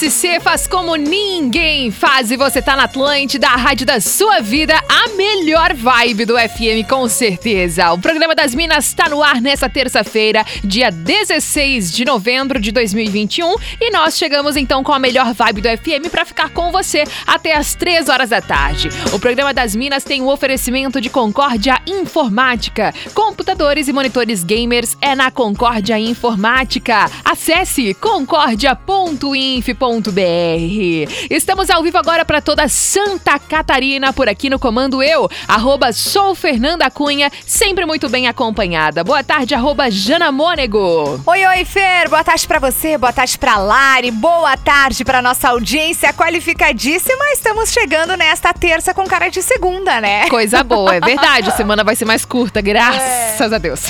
SC faz como ninguém faz e você tá na Atlântida, a rádio da sua vida, a melhor vibe do FM com certeza. O programa das Minas tá no ar nessa terça-feira, dia 16 de novembro de 2021 e nós chegamos então com a melhor vibe do FM para ficar com você até as 3 horas da tarde. O programa das Minas tem o um oferecimento de Concórdia Informática. Computadores e monitores gamers é na Concórdia Informática. Acesse concórdia.inf.br Estamos ao vivo agora para toda Santa Catarina, por aqui no Comando Eu, arroba sou Fernanda Cunha, sempre muito bem acompanhada. Boa tarde, arroba Jana Mônego. Oi, oi, Fer, boa tarde para você, boa tarde para Lari, boa tarde para nossa audiência qualificadíssima. Estamos chegando nesta terça com cara de segunda, né? Coisa boa, é verdade, a semana vai ser mais curta, graças é. a Deus.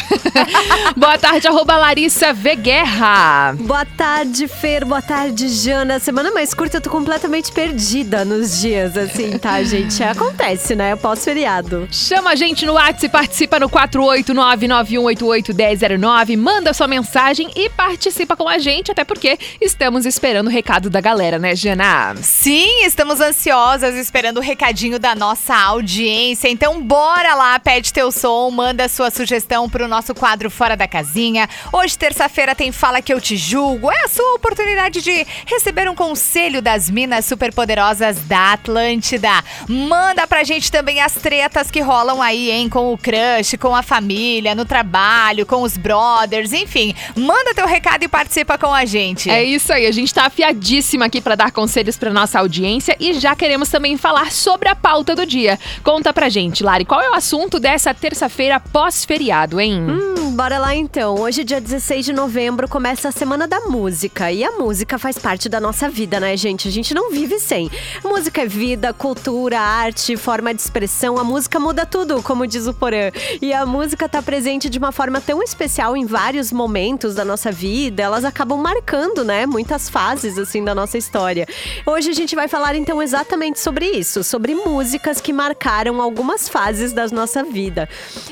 boa tarde, arroba Larissa Veguerra. Boa tarde, Fer, boa tarde, Jana na semana mais curta eu tô completamente perdida nos dias, assim, tá, gente? Acontece, né? Pós-feriado. Chama a gente no WhatsApp, participa no 489-9188-1009, manda sua mensagem e participa com a gente, até porque estamos esperando o recado da galera, né, Jana? Sim, estamos ansiosas esperando o recadinho da nossa audiência. Então, bora lá, pede teu som, manda sua sugestão pro nosso quadro Fora da Casinha. Hoje, terça-feira, tem Fala Que Eu Te Julgo. É a sua oportunidade de receber receber um conselho das minas superpoderosas da Atlântida. Manda pra gente também as tretas que rolam aí, hein? Com o crush, com a família, no trabalho, com os brothers, enfim. Manda teu recado e participa com a gente. É isso aí, a gente tá afiadíssima aqui para dar conselhos pra nossa audiência e já queremos também falar sobre a pauta do dia. Conta pra gente, Lari, qual é o assunto dessa terça-feira pós-feriado, hein? Hum, bora lá então. Hoje, dia 16 de novembro, começa a Semana da Música e a música faz parte da nossa vida, né, gente? A gente não vive sem. Música é vida, cultura, arte, forma de expressão. A música muda tudo, como diz o Porã. E a música tá presente de uma forma tão especial em vários momentos da nossa vida. Elas acabam marcando, né, muitas fases assim da nossa história. Hoje a gente vai falar então exatamente sobre isso, sobre músicas que marcaram algumas fases da nossa vida.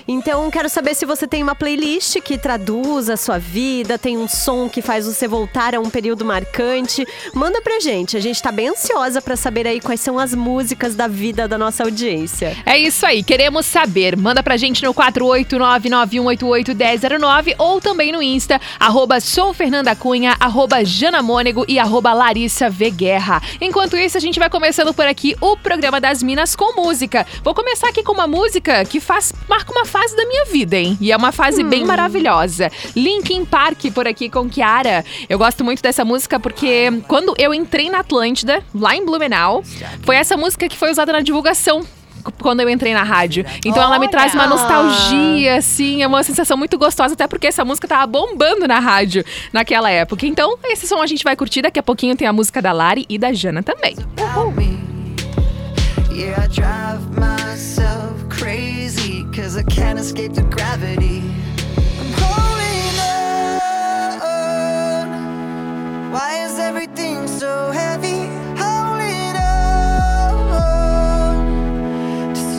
Então, quero saber se você tem uma playlist que traduz a sua vida, tem um som que faz você voltar a um período marcante. Manda pra gente, a gente tá bem ansiosa para saber aí quais são as músicas da vida da nossa audiência. É isso aí, queremos saber. Manda pra gente no 48991881009 ou também no Insta, arroba soufernandacunha, arroba janamônego e arroba Larissa Guerra. Enquanto isso, a gente vai começando por aqui o programa das Minas com música. Vou começar aqui com uma música que faz marca uma fase da minha vida, hein? E é uma fase hum. bem maravilhosa. Linkin Park por aqui com Kiara. Eu gosto muito dessa música porque quando eu entrei na Atlântida, lá em Blumenau, foi essa música que foi usada na divulgação quando eu entrei na rádio. Então Olha. ela me traz uma nostalgia, assim, é uma sensação muito gostosa, até porque essa música tava bombando na rádio naquela época. Então, esse som a gente vai curtir. Daqui a pouquinho tem a música da Lari e da Jana também. Uhul. Yeah, Why is everything so heavy?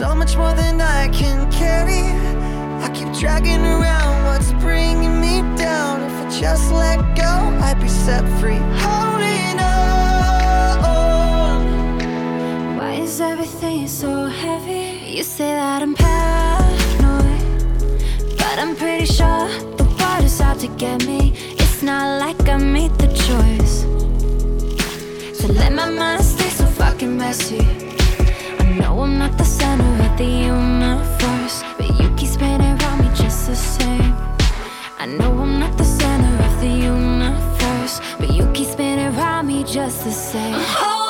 So much more than I can carry. I keep dragging around what's bringing me down. If I just let go, I'd be set free. Holding on. Why is everything so heavy? You say that I'm paranoid, but I'm pretty sure the water's out to get me. It's not like I made choice to let my mind stay so fucking messy. I know I'm not the center of the universe, but you keep spinning around me just the same. I know I'm not the center of the universe, but you keep spinning around me just the same. Oh,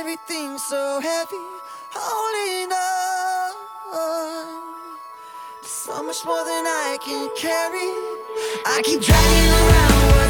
everything so heavy? Holding on. So much more than I can carry. I keep dragging around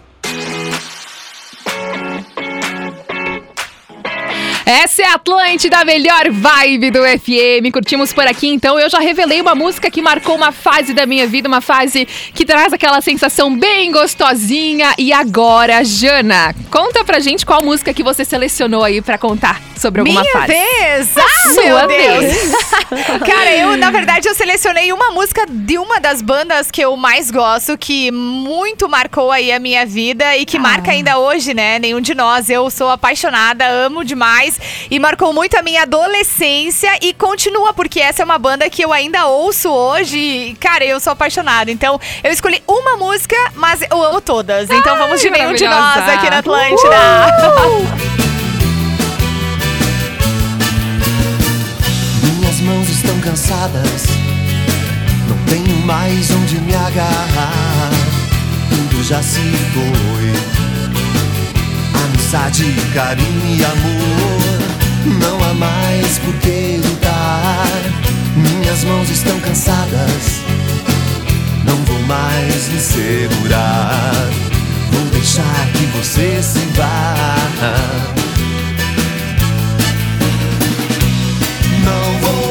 Essa é a Atlântida, a melhor vibe do FM. Curtimos por aqui, então. Eu já revelei uma música que marcou uma fase da minha vida, uma fase que traz aquela sensação bem gostosinha. E agora, Jana, conta pra gente qual música que você selecionou aí pra contar sobre alguma Minha fase. vez! A Ah, sua meu Deus! vez. Cara, eu, na verdade, eu selecionei uma música de uma das bandas que eu mais gosto, que muito marcou aí a minha vida e que Ah. marca ainda hoje, né? Nenhum de nós. Eu sou apaixonada, amo demais e marcou muito a minha adolescência e continua, porque essa é uma banda que eu ainda ouço hoje. E, cara, eu sou apaixonada. Então, eu escolhi uma música, mas eu amo todas. Então, vamos de nenhum de nós aqui na Atlântida. Minhas mãos estão cansadas, não tenho mais onde me agarrar. Tudo já se foi. Amizade, carinho e amor, não há mais por que lutar. Minhas mãos estão cansadas, não vou mais me segurar. Vou deixar que você se vá. Não vou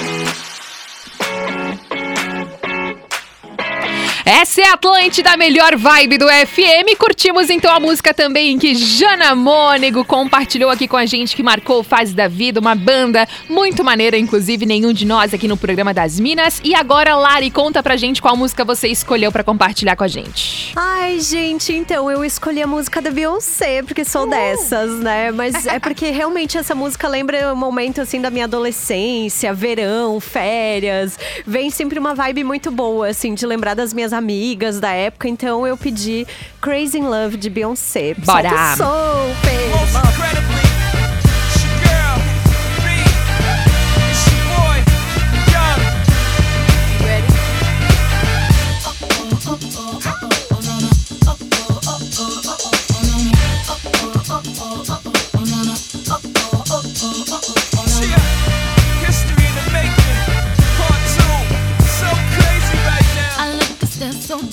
Essa é a Atlântida, a melhor vibe do FM. Curtimos então a música também que Jana Mônego compartilhou aqui com a gente, que marcou fase da vida, uma banda muito maneira, inclusive nenhum de nós aqui no programa das Minas. E agora, Lari, conta pra gente qual música você escolheu pra compartilhar com a gente. Ai, gente, então eu escolhi a música da Beyoncé, porque sou dessas, né? Mas é porque realmente essa música lembra um momento assim da minha adolescência, verão, férias. Vem sempre uma vibe muito boa, assim, de lembrar das minhas amigas da época, então eu pedi Crazy in Love de Beyoncé. Bora. Solta o som,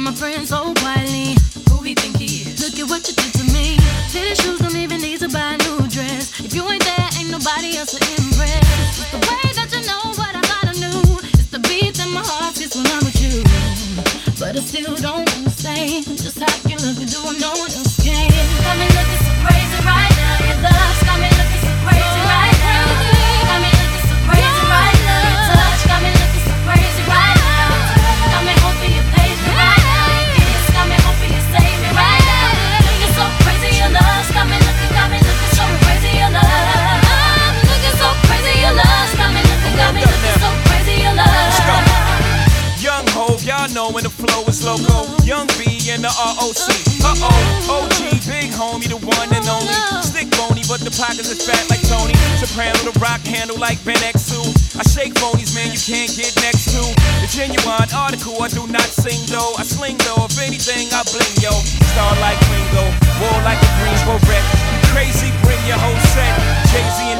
my friends so quietly, who he think he is? Look at what you did to me. Fitted shoes don't even need to buy a new dress. If you ain't there, ain't nobody else to impress. It's the way that you know what I thought I knew. It's the beat that my heart gets when I'm with you. But I still don't understand just how you look and do what no one else And the ROC. Uh oh, OG, big homie, the one and only. Stick bony, but the pockets is fat like Tony. Soprano, the rock handle like Ben X2. I shake phonies, man, you can't get next to. The genuine article, I do not sing though. I sling though, if anything, I bling yo. Star like Ringo, war like a Greensboro wreck. Crazy, bring your whole set. In the range,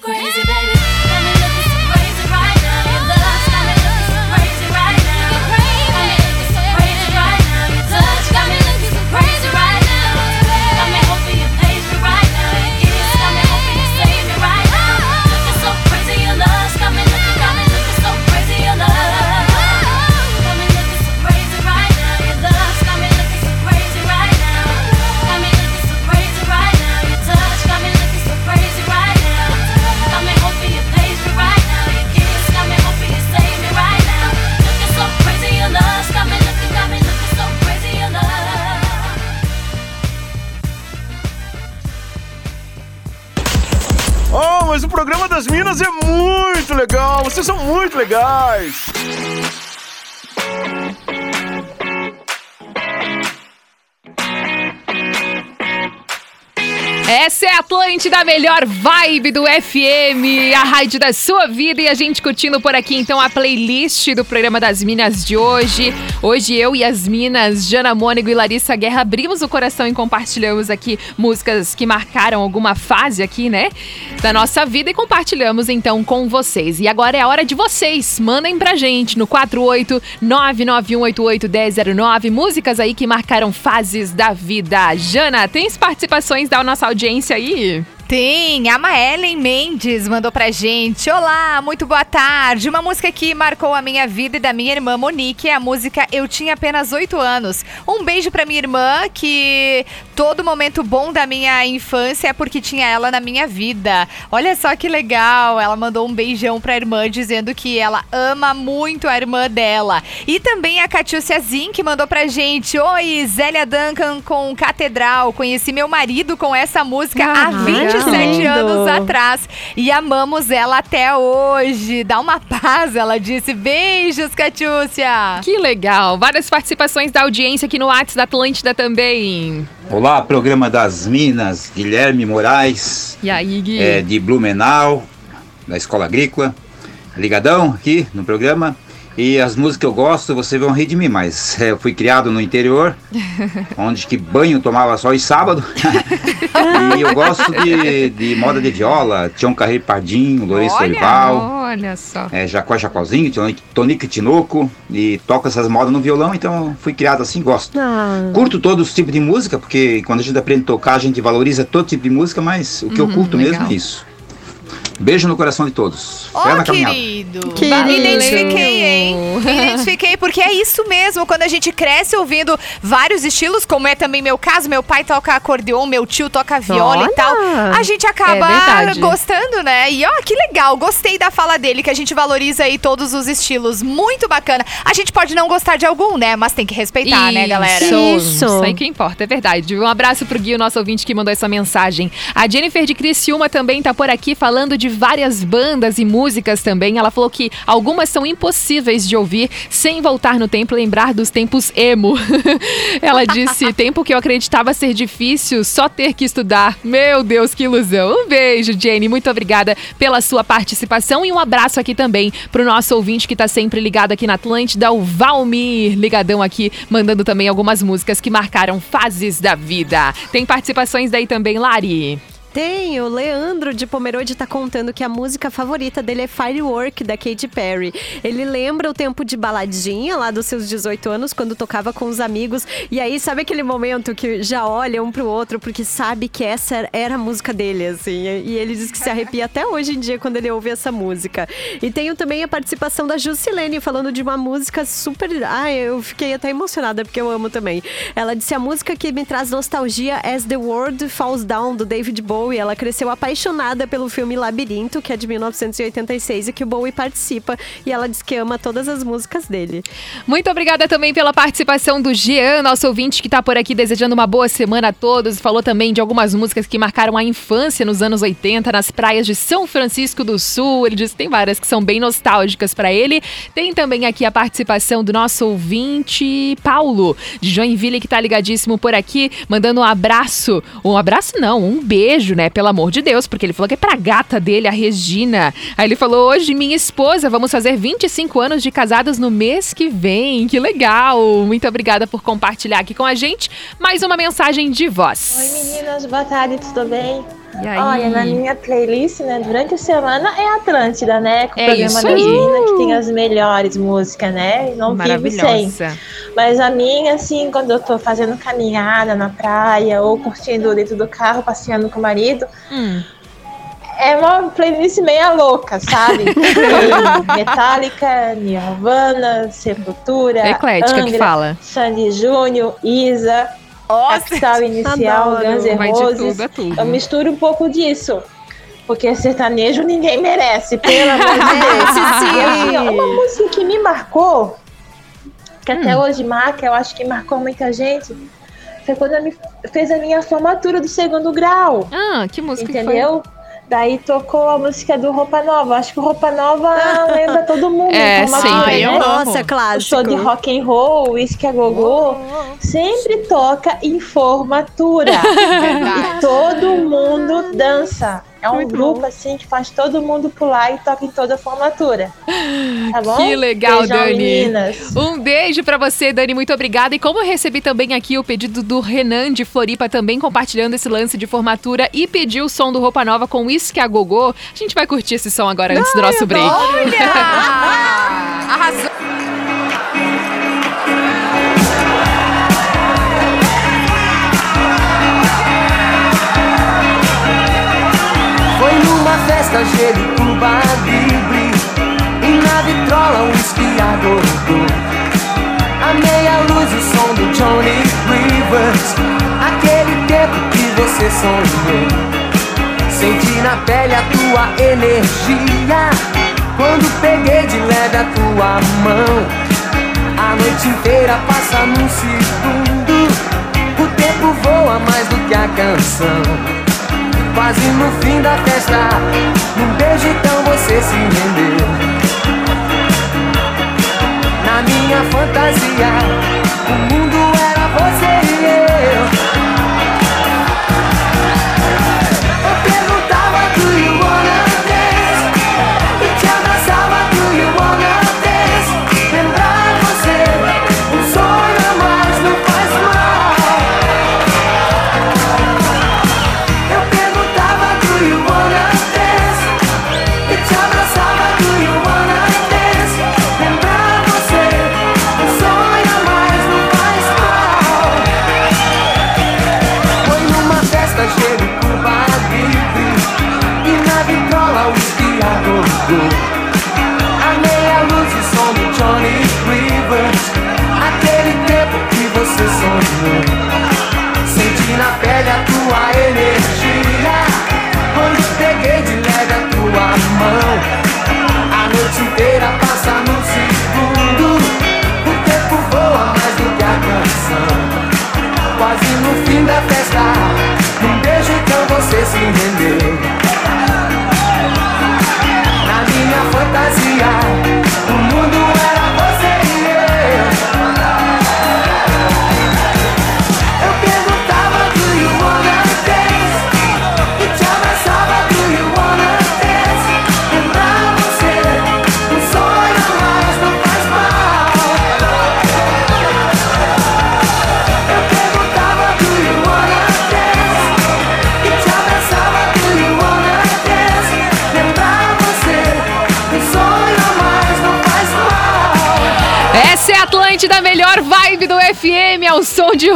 Crazy, Vocês são muito legais. Essa é a Atlântida, a melhor vibe do FM, a rádio da sua vida e a gente curtindo por aqui então a playlist do programa das Minas de hoje. Hoje eu e as Minas, Jana Mônego e Larissa Guerra abrimos o coração e compartilhamos aqui músicas que marcaram alguma fase aqui, né, da nossa vida e compartilhamos então com vocês. E agora é a hora de vocês, mandem pra gente no 48991881009 músicas aí que marcaram fases da vida. Jana, tens participações da nossa audiência aí? Tem, a Maellen Mendes mandou pra gente. Olá, muito boa tarde. Uma música que marcou a minha vida e da minha irmã Monique é a música Eu Tinha Apenas Oito Anos. Um beijo pra minha irmã, que todo momento bom da minha infância é porque tinha ela na minha vida. Olha só que legal. Ela mandou um beijão pra irmã, dizendo que ela ama muito a irmã dela. E também a Catiúcia Zin, que mandou pra gente. Oi, Zélia Duncan com Catedral. Conheci meu marido com essa música há Ah, 27 lindo. anos atrás. E amamos ela até hoje. Dá uma paz, ela disse. Beijos, Catiúcia. Que legal. Várias participações da audiência aqui no WhatsApp da Atlântida também. Olá, programa das Minas, Guilherme Moraes, E aí, Gui? é, de Blumenau, da Escola Agrícola. Ligadão aqui no programa. E as músicas que eu gosto, vocês vão rir de mim, mas é, eu fui criado no interior, onde que banho tomava só em sábado. e eu gosto de, de moda de viola, Tião Carreiro Pardinho, Lourenço Olha, Olival, Olha só. é, Jacó Jacozinho, Tonico- Tinoco, e toco essas modas no violão, então fui criado assim, gosto. Ah, Curto todos os tipos de música, porque quando a gente aprende a tocar, a gente valoriza todo tipo de música, mas o que eu Uhum, curto legal. mesmo é isso. Beijo no coração de todos. Ó, na caminhada. querido. Querido. Me identifiquei, hein? Me identifiquei, porque é isso mesmo. Quando a gente cresce ouvindo vários estilos, como é também meu caso, meu pai toca acordeon, meu tio toca viola Olha! e tal. A gente acaba É gostando, né? E ó, que legal. Gostei da fala dele, que a gente valoriza aí todos os estilos. Muito bacana. A gente pode não gostar de algum, né? Mas tem que respeitar, né, galera? Isso, Isso. Isso aí que importa, é verdade. Um abraço pro Gui, o nosso ouvinte que mandou essa mensagem. A Jennifer de Criciúma também tá por aqui falando de várias bandas e músicas também. Ela falou que algumas são impossíveis de ouvir sem voltar no tempo e lembrar dos tempos emo. Ela disse: tempo que eu acreditava ser difícil, só ter que estudar. Meu Deus, que ilusão. Um beijo, Jenny. Muito obrigada pela sua participação e um abraço aqui também pro nosso ouvinte que tá sempre ligado aqui na Atlântida, o Valmir, ligadão aqui, mandando também algumas músicas que marcaram fases da vida. Tem participações daí também, Lari. Tem, o Leandro de Pomerode tá contando que a música favorita dele é Firework, da Katy Perry. Ele lembra o tempo de baladinha lá dos seus 18 anos, quando tocava com os amigos. E aí, sabe aquele momento que já olha um pro outro, porque sabe que essa era a música dele, assim. E ele diz que se arrepia até hoje em dia quando ele ouve essa música. E tenho também a participação da Jusilene falando de uma música super. Ai, eu fiquei até emocionada porque eu amo também. Ela disse a música que me traz nostalgia As the World Falls Down, do David Bowie. Ela cresceu apaixonada pelo filme Labirinto, que é de 1986 e que o Bowie participa. E ela diz que ama todas as músicas dele. Muito obrigada também pela participação do Jean, nosso ouvinte que tá por aqui desejando uma boa semana a todos. Falou também de algumas músicas que marcaram a infância nos anos 80 nas praias de São Francisco do Sul. Ele disse que tem várias que são bem nostálgicas pra ele. Tem também aqui a participação do nosso ouvinte Paulo, de Joinville, que tá ligadíssimo por aqui, mandando um abraço. Um abraço não, um beijo, né? Pelo amor de Deus, porque ele falou que é pra gata dele, a Regina. Aí ele falou: hoje, minha esposa, vamos fazer 25 anos de casados no mês que vem. Que legal! Muito obrigada por compartilhar aqui com a gente mais uma mensagem de voz. Oi meninas, boa tarde, tudo bem? Olha, na minha playlist, né, durante a semana é Atlântida, né? Com o É programa isso das aí. meninas que tem as melhores músicas, né? Não vive sem. Mas a minha, assim, quando eu tô fazendo caminhada na praia ou curtindo dentro do carro, passeando com o marido, Hum. é uma playlist meia louca, sabe? Metallica, Nirvana, Sepultura, Eclética que Angra, fala. Sandy Júnior, Isa, Nossa, Capital Inicial, adoro. Guns N' Roses. tudo a tudo. Eu misturo um pouco disso. Porque sertanejo ninguém merece, pelo amor de Deus. Merece sim. Uma música que me marcou, que até Hum. hoje marca, eu acho que marcou muita gente, foi quando eu me, fez a minha formatura do segundo grau. Ah, que música que Entendeu? Daí tocou a música do Roupa Nova. Acho que o Roupa Nova lembra todo mundo. É, formatura, sempre. né? eu amo. Nossa, O clássico. show de rock and roll, Whisky a Gogô, sempre toca em formatura. e todo mundo dança. É um grupo assim que faz todo mundo pular e toca em toda a formatura. Tá bom? Que legal, Beijão, Dani. meninas. Um beijo pra você, Dani. Muito obrigada. E como eu recebi também aqui o pedido do Renan de Floripa, também compartilhando esse lance de formatura e pediu o som do Roupa Nova com Whisky a Gogô, a gente vai curtir esse som agora antes do nosso break. Olha! Arrasou. Tá Coca, gelo, tuba livre E na vitrola um esquiador A meia luz o som do Johnny Rivers. Aquele tempo que você sonhou. Senti na pele a tua energia. Quando peguei de leve a tua mão. A noite inteira passa num segundo. O tempo voa mais do que a canção. Quase no fim da festa. Num beijo então você se rendeu. Na minha fantasia O mundo era você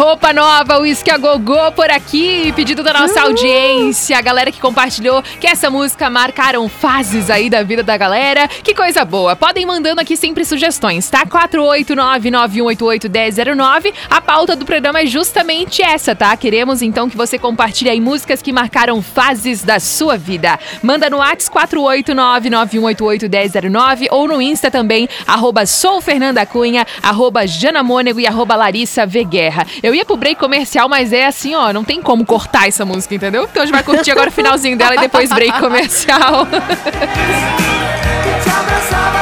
roupa nova, o Whisky a Gogô por aqui, pedido da nossa audiência, a galera que compartilhou que essa música marcaram fases aí da vida da galera, que coisa boa. Podem mandando aqui sempre sugestões, tá? 489-9188-1009, a pauta do programa é justamente essa, tá? Queremos então que você compartilhe aí músicas que marcaram fases da sua vida. Manda no WhatsApp 489-9188-1009 ou no Insta também, arroba sou Fernanda Cunha, arroba Jana Mônego e arroba Larissa Guerra. Eu ia pro break comercial, mas é assim, ó, não tem como cortar essa música, entendeu? Então a gente vai curtir agora o finalzinho dela e depois break comercial.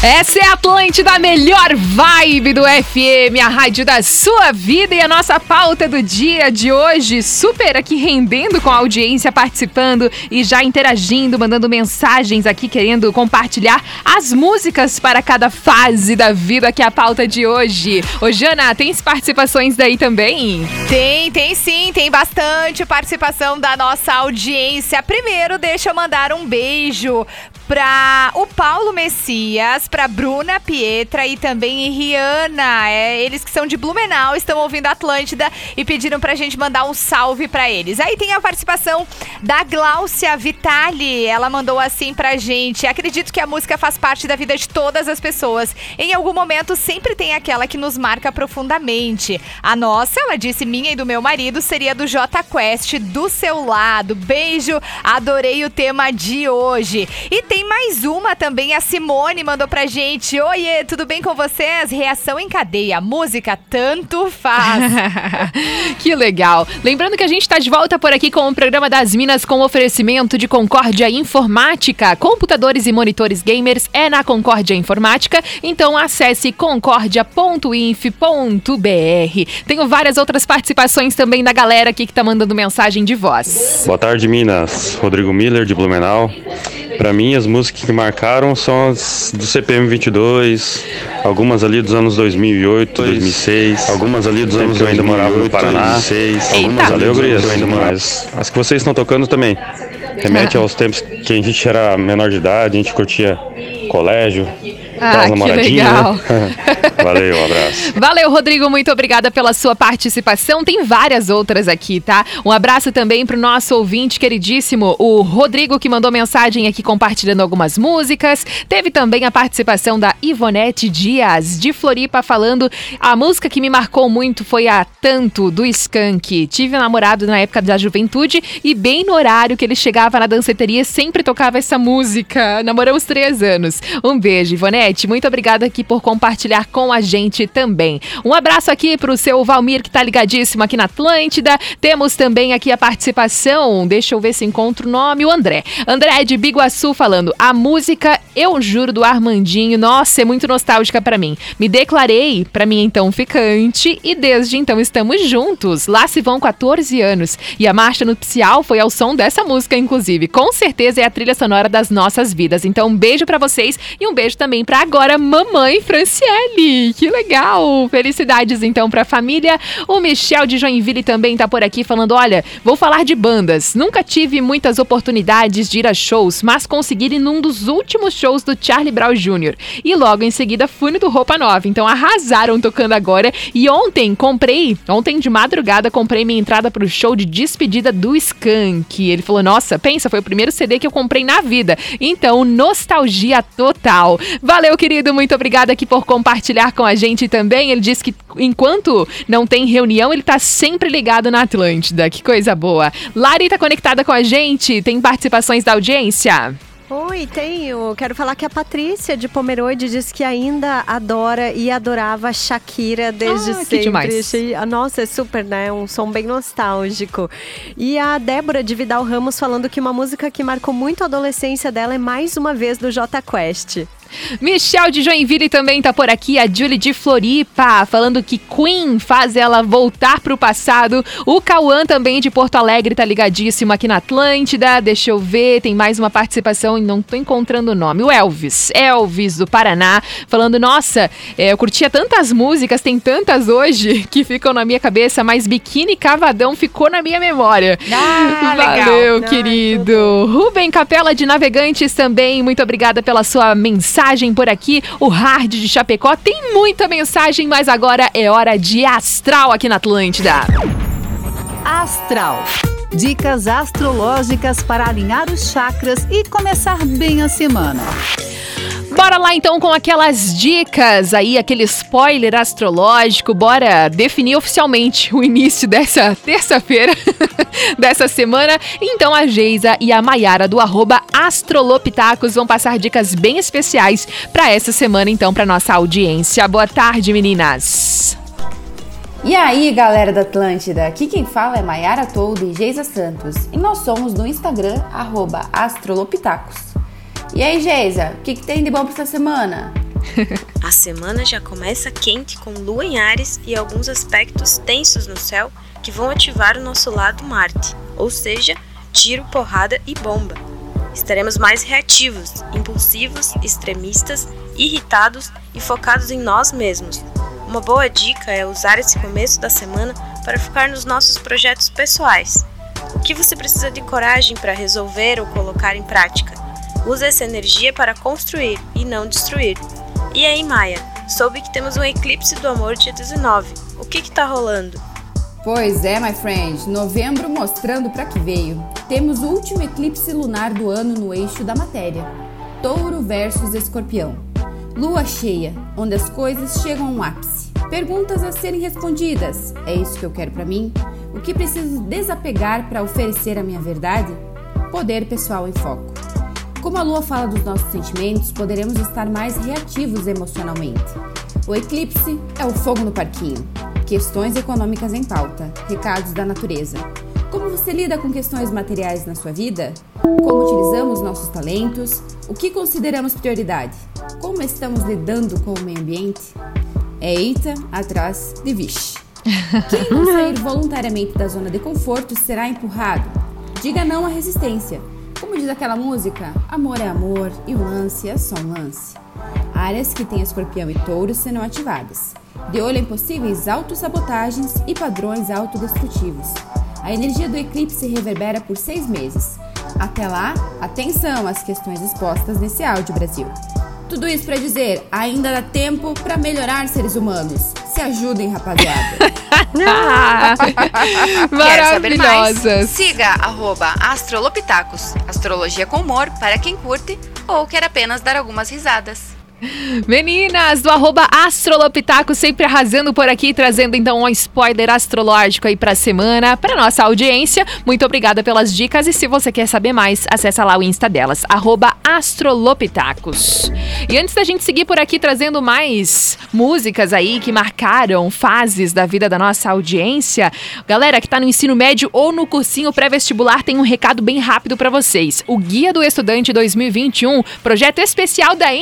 Essa é a Atlântida, a melhor vibe do FM, a rádio da sua vida e a nossa pauta do dia de hoje, super aqui rendendo com a audiência, participando e já interagindo, mandando mensagens aqui, querendo compartilhar as músicas para cada fase da vida, que é a pauta de hoje. Ô Jana, tem participações daí também? Tem, tem sim, tem bastante participação da nossa audiência. Primeiro, deixa eu mandar um beijo Pra o Paulo Messias, pra Bruna Pietra e também Rihanna. É, eles que são de Blumenau estão ouvindo Atlântida e pediram pra gente mandar um salve pra eles. Aí tem a participação da Gláucia Vitali. Ela mandou assim pra gente: Acredito que a música faz parte da vida de todas as pessoas. Em algum momento sempre tem aquela que nos marca profundamente. A nossa, ela disse, minha e do meu marido, seria do J Quest, do seu lado. Beijo, adorei o tema de hoje. E tem mais uma também, a Simone mandou pra gente. Oiê, tudo bem com vocês? Reação em cadeia, música tanto faz. que legal. Lembrando que a gente está de volta por aqui com o programa das Minas com oferecimento de Concórdia Informática. Computadores e monitores gamers é na Concórdia Informática. Então acesse concordia.inf.br. Tenho várias outras participações também da galera aqui que tá mandando mensagem de voz. Boa tarde, Minas. Rodrigo Miller, de Blumenau. Pra mim, as músicas que marcaram são as do CPM 22, algumas ali dos anos 2008, 2006, algumas ali dos anos que eu ainda morava no Paraná. 2006, algumas ali eu ainda morava. Mas as que vocês estão tocando também. Remete aos tempos que a gente era menor de idade, a gente curtia colégio, Ah, que namoradinhas, legal. né? Valeu, um abraço. Valeu, Rodrigo. Muito obrigada pela sua participação. Tem várias outras aqui, tá? Um abraço também pro nosso ouvinte queridíssimo, o Rodrigo, que mandou mensagem aqui compartilhando algumas músicas. Teve também a participação da Ivonete Dias, de Floripa, falando a música que me marcou muito foi a Tanto, do Skank. Tive um namorado na época da juventude e bem no horário que ele chegava na danceteria, sempre tocava essa música. Namoramos três anos. Um beijo, Ivonete. Muito obrigada aqui por compartilhar com a gente também. Um abraço aqui pro seu Valmir, que tá ligadíssimo aqui na Atlântida. Temos também aqui a participação, deixa eu ver se encontro o nome, o André. André de Biguaçu falando, a música Eu Juro do Armandinho, nossa, é muito nostálgica pra mim. Me declarei pra mim então ficante e desde então estamos juntos. Lá se vão 14 anos e a marcha nupcial foi ao som dessa música, inclusive. Com certeza é a trilha sonora das nossas vidas. Então um beijo pra vocês e um beijo também agora mamãe Franciele. Que legal! Felicidades então pra família. O Michel de Joinville também tá por aqui falando: olha, vou falar de bandas. Nunca tive muitas oportunidades de ir a shows, mas consegui ir num dos últimos shows do Charlie Brown Jr. E logo em seguida fui no do Roupa Nova. Então arrasaram tocando agora. E ontem comprei, ontem de madrugada, comprei minha entrada pro show de despedida do Skank. Ele falou: nossa, pensa, foi o primeiro CD que eu comprei na vida. Então, nostalgia total. Valeu, querido. Muito obrigada aqui por compartilhar com a gente também. Ele disse que enquanto não tem reunião, ele tá sempre ligado na Atlântida. Que coisa boa. Lari tá conectada com a gente. Tem participações da audiência? Oi, tenho. Quero falar que a Patrícia de Pomerode diz que ainda adora e adorava Shakira desde Ah, que sempre. demais. Achei- ah, Nossa, é super, né? Um som bem nostálgico. E a Débora de Vidal Ramos falando que uma música que marcou muito a adolescência dela é mais uma vez do J Quest. Michel de Joinville também tá por aqui, a Julie de Floripa, falando que Queen faz ela voltar pro passado. O Cauã também de Porto Alegre tá ligadíssimo aqui na Atlântida. Deixa eu ver, tem mais uma participação e não tô encontrando o nome. O Elvis, Elvis do Paraná, falando: Nossa, é, eu curtia tantas músicas, tem tantas hoje que ficam na minha cabeça, mas Biquíni Cavadão ficou na minha memória. Ah, legal. Valeu, Ai, querido. Rubem Capela de Navegantes também, muito obrigada pela sua mensagem por aqui. O Hard de Chapecó tem muita mensagem, mas agora é hora de astral aqui na Atlântida. Astral. Dicas astrológicas para alinhar os chakras e começar bem a semana. Bora lá então com aquelas dicas aí, aquele spoiler astrológico. Bora definir oficialmente o início dessa terça-feira dessa semana. Então a Geisa e a Maiara do arroba Astrolopitacos vão passar dicas bem especiais para essa semana, então, para nossa audiência. Boa tarde, meninas. E aí, galera da Atlântida, aqui quem fala é Maiara Toldo e Geisa Santos, e nós somos no Instagram, Astrolopitacos. E aí, Geisa, o que, que tem de bom pra essa semana? A semana já começa quente com lua em Ares e alguns aspectos tensos no céu que vão ativar o nosso lado Marte, ou seja, tiro, porrada e bomba. Estaremos mais reativos, impulsivos, extremistas, irritados e focados em nós mesmos. Uma boa dica é usar esse começo da semana para focar nos nossos projetos pessoais. O que você precisa de coragem para resolver ou colocar em prática? Use essa energia para construir e não destruir. E aí, Maia? Soube que temos um eclipse do amor dia 19. O que que tá rolando? Pois é, my friend. Novembro mostrando para que veio. Temos o último eclipse lunar do ano no eixo da matéria. Touro versus Escorpião. Lua cheia, onde as coisas chegam a um ápice. Perguntas a serem respondidas. É isso que eu quero para mim? O que preciso desapegar para oferecer a minha verdade? Poder pessoal em foco. Como a lua fala dos nossos sentimentos, poderemos estar mais reativos emocionalmente. O eclipse é o fogo no parquinho. Questões econômicas em pauta. Recados da natureza. Como você lida com questões materiais na sua vida? Como utilizamos nossos talentos? O que consideramos prioridade? Como estamos lidando com o meio ambiente? É eita atrás de vixe. Quem não sair voluntariamente da zona de conforto será empurrado. Diga não à resistência. Como diz aquela música, amor é amor e o lance é só um lance. Áreas que têm escorpião e touro serão ativadas. De olho em possíveis autossabotagens e padrões autodestrutivos. A energia do eclipse reverbera por seis meses. Até lá, atenção às questões expostas nesse áudio, Brasil. Tudo isso para dizer, ainda dá tempo para melhorar seres humanos. Se ajudem, rapaziada. Maravilhosas. Siga arroba Astrolopitacos, astrologia com humor para quem curte ou quer apenas dar algumas risadas. Meninas do arroba Astrolopitaco sempre arrasando por aqui, trazendo então um spoiler astrológico aí pra semana, pra nossa audiência. Muito obrigada pelas dicas e se você quer saber mais, acessa lá o Insta delas, arroba Astrolopitacos. E antes da gente seguir por aqui trazendo mais músicas aí que marcaram fases da vida da nossa audiência, galera que tá no ensino médio ou no cursinho pré-vestibular tem um recado bem rápido pra vocês. O Guia do Estudante 2021, projeto especial da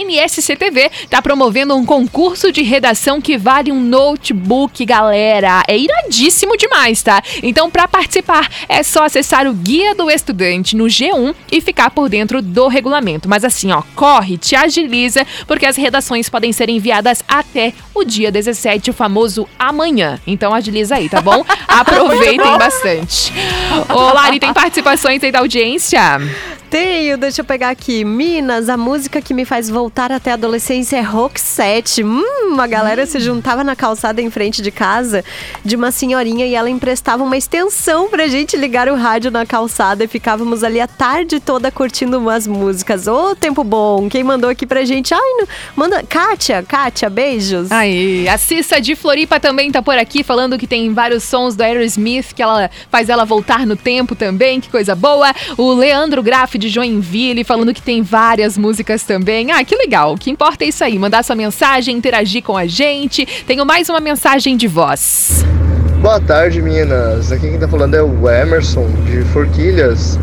NSCTV, tá promovendo um concurso de redação que vale um notebook, galera. É iradíssimo demais, tá? Então, pra participar, é só acessar o Guia do Estudante no G1 e ficar por dentro do regulamento. Mas assim, ó, corre, te agiliza, porque as redações podem ser enviadas até o dia 17, o famoso amanhã. Então agiliza aí, tá bom? Aproveitem bastante. Ô, Lari, tem participações aí da audiência? Tenho, deixa eu pegar aqui. Minas, a música que me faz voltar até a adolescência é Rock 7. Hum, a galera se juntava na calçada em frente de casa de uma senhorinha e ela emprestava uma extensão pra gente ligar o rádio na calçada e ficávamos ali a tarde toda curtindo umas músicas. Ô, tempo bom. Quem mandou aqui pra gente? Ai, não- manda. Kátia, Kátia, beijos. Aí, a Cissa de Floripa também tá por aqui falando que tem vários sons do Aerosmith que ela faz ela voltar no tempo também, que coisa boa. O Leandro Graff de Joinville falando que tem várias músicas também. Ah, que legal. O que importa é isso aí, mandar sua mensagem, interagir com a gente. Tenho mais uma mensagem de voz. Boa tarde, meninas. Aqui quem tá falando é o Emerson, de Forquilhas.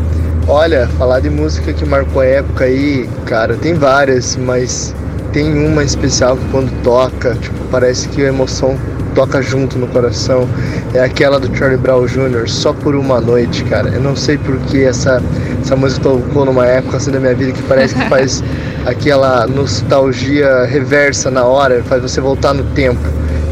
Olha, falar de música que marcou a época aí, cara, tem várias, mas tem uma especial que quando toca, tipo, parece que a emoção toca junto no coração. É aquela do Charlie Brown Jr., Só por uma noite, cara. Eu não sei por que essa, essa música tocou numa época assim da minha vida que parece que faz aquela nostalgia reversa na hora, faz você voltar no tempo.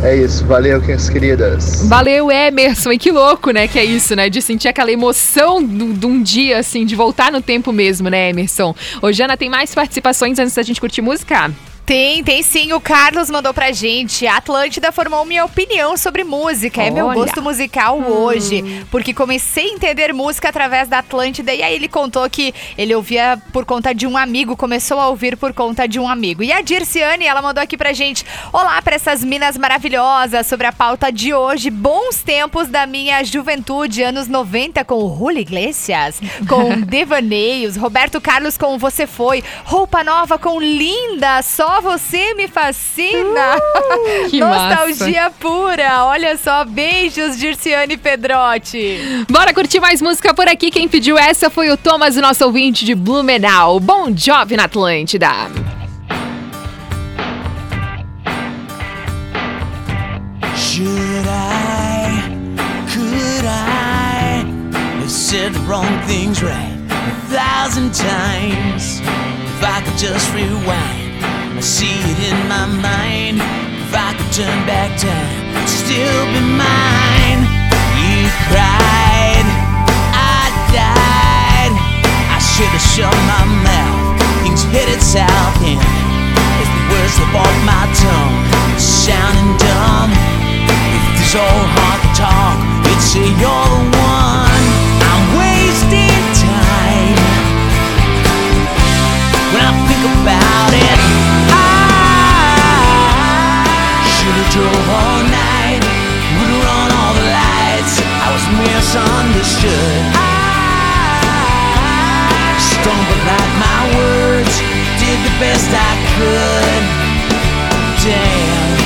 É isso, valeu, minhas queridas. Valeu, Emerson. E que louco, né? Que é isso, né? De sentir aquela emoção do- de um dia, assim, de voltar no tempo mesmo, né, Emerson? Ô, Jana, tem mais participações antes da gente curtir música? Tem, tem sim. O Carlos mandou pra gente. A Atlântida formou minha opinião sobre música. É meu gosto musical hoje. Porque comecei a entender música através da Atlântida. E aí ele contou que ele ouvia por conta de um amigo, começou a ouvir por conta de um amigo. E a Dirciane, ela mandou aqui pra gente. Olá pra essas minas maravilhosas sobre a pauta de hoje. Bons tempos da minha juventude, anos 90, com o Julio Iglesias, com Devaneios, Roberto Carlos com Você Foi, Roupa Nova com Linda, Só Você Me Fascina. que Nostalgia pura. Olha só, beijos, Dirciane Pedrotti. Bora curtir mais música por aqui. Quem pediu essa foi o Thomas, o nosso ouvinte de Blumenau. Bom job na Atlântida. Should I, could I have said the wrong things right a thousand times? If I could just rewind, see it in my mind. If I could turn back time, it'd still be mine. You cried, I died. I should have shut my mouth Things headed south, and as the words slip off my tongue, sounding dumb. If this old heart talk, it'd say you're the one. I'm wasting time when I think about it. Drove all night, would've run all the lights. I was misunderstood. I my words, did the best I could. Damn,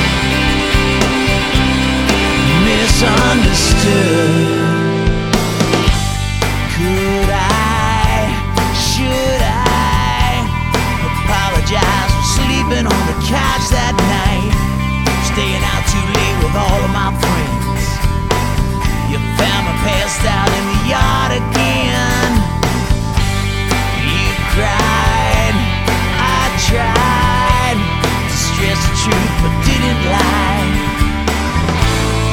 misunderstood. Could I? Should I apologize for sleeping on the couch that night? Me passed out in the yard again. You cried, I tried to stress the truth but didn't lie.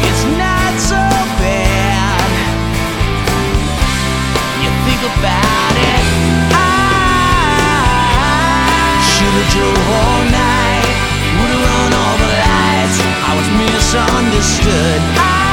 It's not so bad. You think about it. I should've drove all night, would've run all the lights. I was misunderstood. I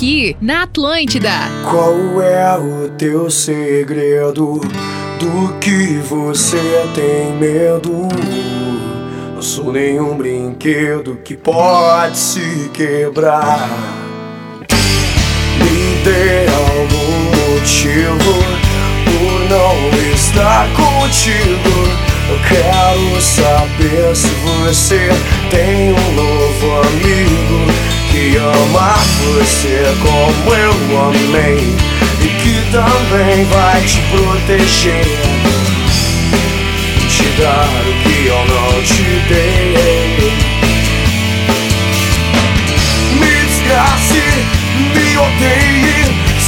aqui na Atlântida. Qual é o teu segredo? Do que você tem medo? Não sou nenhum brinquedo que pode se quebrar. Me dê algum motivo por não estar contigo. Eu quero saber se você tem um novo amigo que ama você como eu amei e que também vai te proteger te dar o que eu não te dei. Me desgrace, me odeie,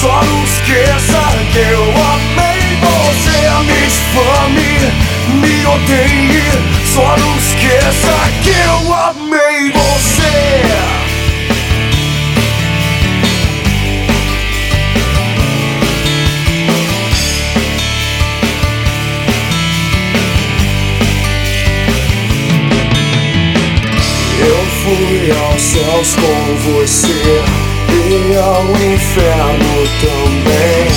só não esqueça que eu amei você. Me difame, me odeie, só não esqueça que eu amei fui aos céus com você e ao inferno também.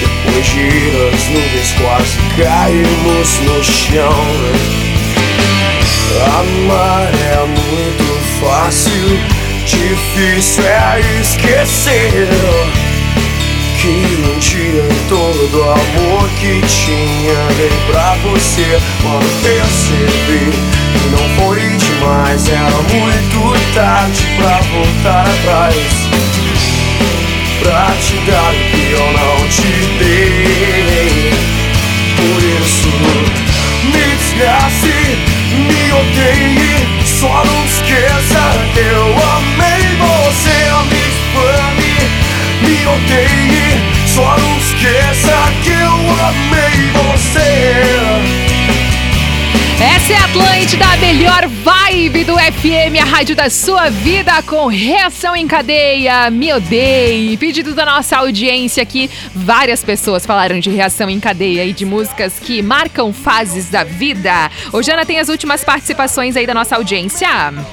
Depois de as nuvens quase caímos no chão. Amar é muito fácil, difícil é esquecer. Que um dia todo o amor que tinha dei pra você Quando percebi não foi demais Era muito tarde pra voltar atrás. Pra te dar o que eu não te dei do FM, a rádio da sua vida, com reação em cadeia. Me odeie. Pedido da nossa audiência aqui, várias pessoas falaram de reação em cadeia e de músicas que marcam fases da vida. Ô, Jana, tem as últimas participações aí da nossa audiência?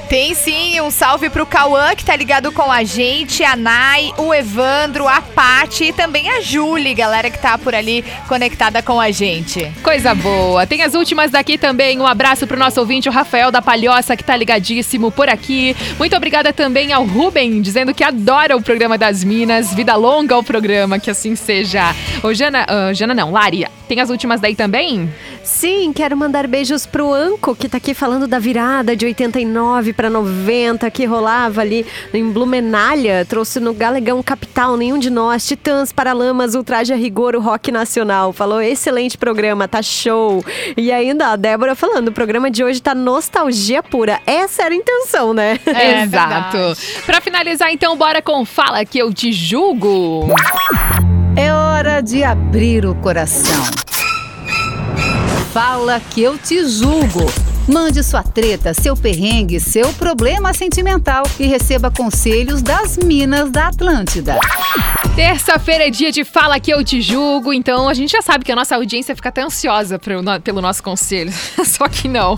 Tem sim, um salve pro Cauã, que tá ligado com a gente, a Nai, o Evandro, a Pati e também a Julie, galera que tá por ali conectada com a gente. Coisa boa. Tem as últimas daqui também. Um abraço pro nosso ouvinte, o Rafael da Palhoça, que tá ligadíssimo por aqui. Muito obrigada também ao Ruben, dizendo que adora o programa das Minas. Vida longa ao programa, que assim seja. Ô, Jana, ah, Jana não, Lari, tem as últimas daí também? Sim, quero mandar beijos pro Anco, que tá aqui falando da virada de 89 para 90, que rolava ali em Blumenalha, trouxe no Galegão Capital, nenhum de nós, Titãs, Paralamas, Ultraje a Rigor, o Rock Nacional. Falou, excelente programa, tá show. E ainda a Débora falando, o programa de hoje tá nostalgia pura. Essa era a intenção, né? É, Exato. Pra finalizar, então, bora com Fala Que Eu Te Julgo. Hora de abrir o coração. Fala que eu te julgo. Mande sua treta, seu perrengue, seu problema sentimental e receba conselhos das Minas da Atlântida. Terça-feira é dia de Fala Que Eu Te Julgo, então a gente já sabe que a nossa audiência fica até ansiosa pro no- pelo nosso conselho, só que não.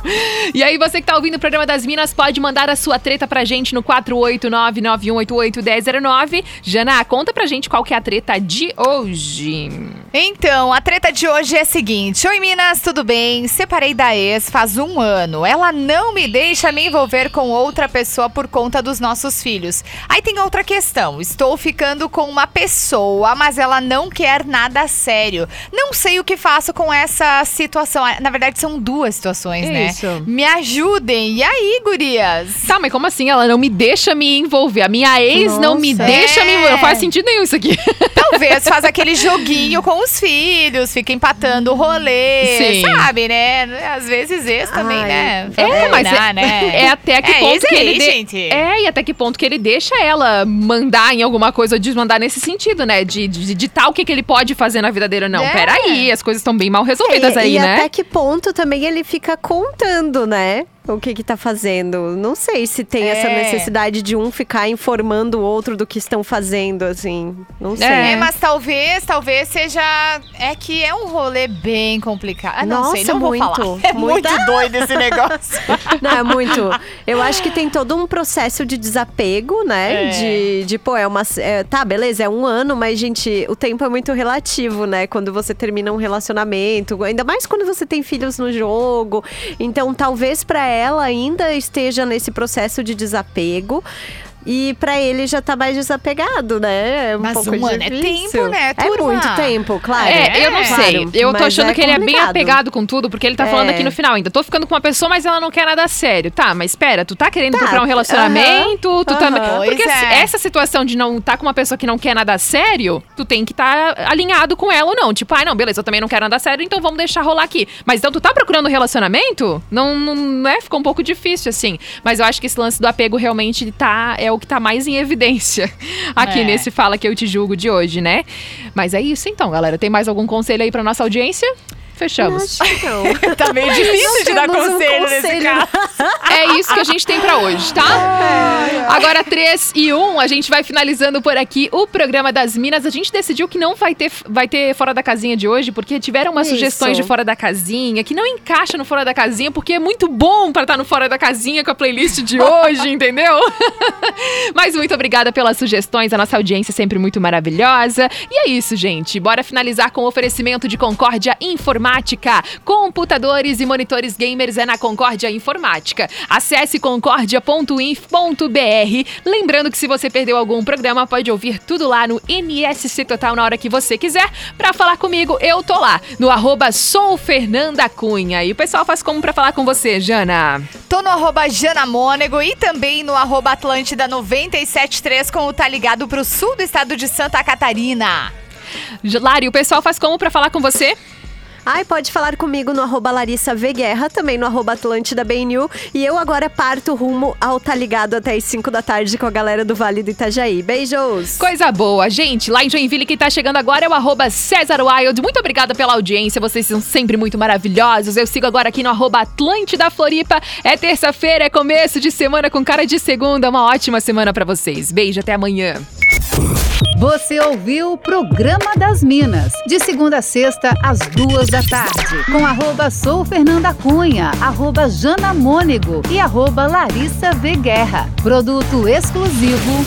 E aí você que tá ouvindo o programa das Minas pode mandar a sua treta pra gente no 489-9188-1009. Jana, conta pra gente qual que é a treta de hoje. Então, a treta de hoje é a seguinte: Oi Minas, tudo bem? Separei da ex faz um ano. Ela não me deixa me envolver com outra pessoa por conta dos nossos filhos. Aí tem outra questão: estou ficando com uma pessoa, mas ela não quer nada sério. Não sei o que faço com essa situação. Ah, Na verdade, são duas situações, né? Isso. Me ajudem. E aí, gurias? Tá, mas como assim? Ela não me deixa me envolver. A minha ex não me Nossa. deixa me envolver. Não É. faz sentido nenhum isso aqui. Talvez faz aquele joguinho com os filhos, fica empatando o rolê, Sim. sabe, né? Às vezes esse também, né? É, Vamos mas é, né? é até que É, ponto que aí, ele de- gente. É, e até que ponto que ele deixa ela mandar em alguma coisa ou desmandar nesse sentido, né? De, de, de ditar o que, que ele pode fazer na vida dele ou não. É. Peraí, as coisas estão bem mal resolvidas e, aí, e né? até que ponto também ele fica contando, né? O que que tá fazendo. Não sei se tem essa É. necessidade de um ficar informando o outro do que estão fazendo, assim. Não sei. É, mas talvez, talvez seja. É que é um rolê bem complicado. Ah, não sei, não vou muito, falar. É muito, muito. doido esse negócio. Não, é muito. Eu acho que tem todo um processo de desapego, né? É. De, de, pô, é uma. é, tá, beleza, é um ano, mas, gente, o tempo é muito relativo, né? Quando você termina um relacionamento, ainda mais quando você tem filhos no jogo. Então, talvez pra ela ainda esteja nesse processo de desapego. E pra ele já tá mais desapegado, né? É um Mas pouco um ano é difícil. tempo, né, É turma? muito tempo, claro. É, eu não Claro, sei. Eu tô mas achando é que ele é bem complicado. apegado com tudo, porque ele tá falando É. aqui no final ainda. Tô ficando com uma pessoa, mas ela não quer nada sério. Tá, mas espera, tu tá querendo Tá, procurar um relacionamento, tu também. aham. Porque é. essa situação de não tá com uma pessoa que não quer nada sério, tu tem que estar alinhado com ela ou não. Tipo, ai, não, beleza, eu também não quero nada sério, então vamos deixar rolar aqui. Mas então tu tá procurando um relacionamento? Não, não né? Ficou um pouco difícil, assim. Mas eu acho que esse lance do apego realmente tá, é o que tá mais em evidência aqui É. nesse Fala Que Eu Te Julgo de hoje, né? Mas é isso então, galera. Tem mais algum conselho aí pra nossa audiência? Fechamos. Tá meio difícil de dar Temos um conselho nesse conselho. caso. É isso que a gente tem pra hoje, tá? Agora 3 e 1, a gente vai finalizando por aqui o programa das Minas. A gente decidiu que não vai ter, vai ter Fora da Casinha de hoje, porque tiveram umas Isso. sugestões de Fora da Casinha que não encaixa no Fora da Casinha, porque é muito bom pra estar no Fora da Casinha com a playlist de hoje, entendeu? Mas muito obrigada pelas sugestões, a nossa audiência é sempre muito maravilhosa. E é isso, gente. Bora finalizar com o oferecimento de Concórdia Informática. Computadores e monitores gamers é na Concórdia Informática. Acesse concordia.inf.br. Lembrando que se você perdeu algum programa, pode ouvir tudo lá no NSC Total na hora que você quiser. Pra falar comigo, eu tô lá, no arroba sou Fernanda Cunha. E o pessoal faz como pra falar com você, Jana? Tô no arroba Jana Mônego e também no arroba Atlântida 973 com o Tá Ligado pro sul do estado de Santa Catarina. Lari, o pessoal faz como pra falar com você? Ai, pode falar comigo no arroba Larissa V Guerra, também no arroba Atlântida BNU. E eu agora parto rumo ao Tá Ligado até as 5 da tarde com a galera do Vale do Itajaí. Beijos! Coisa boa, gente. Lá em Joinville, quem tá chegando agora é o arroba César Wild. Muito obrigada pela audiência, vocês são sempre muito maravilhosos. Eu sigo agora aqui no arroba Atlântida Floripa. É terça-feira, é começo de semana com cara de segunda. Uma ótima semana pra vocês. Beijo, até amanhã. Você ouviu o Programa das Minas, de segunda a sexta, às duas da tarde, com arroba Sou Fernanda Cunha, arroba Jana Mônego e arroba Larissa V Guerra. Produto exclusivo.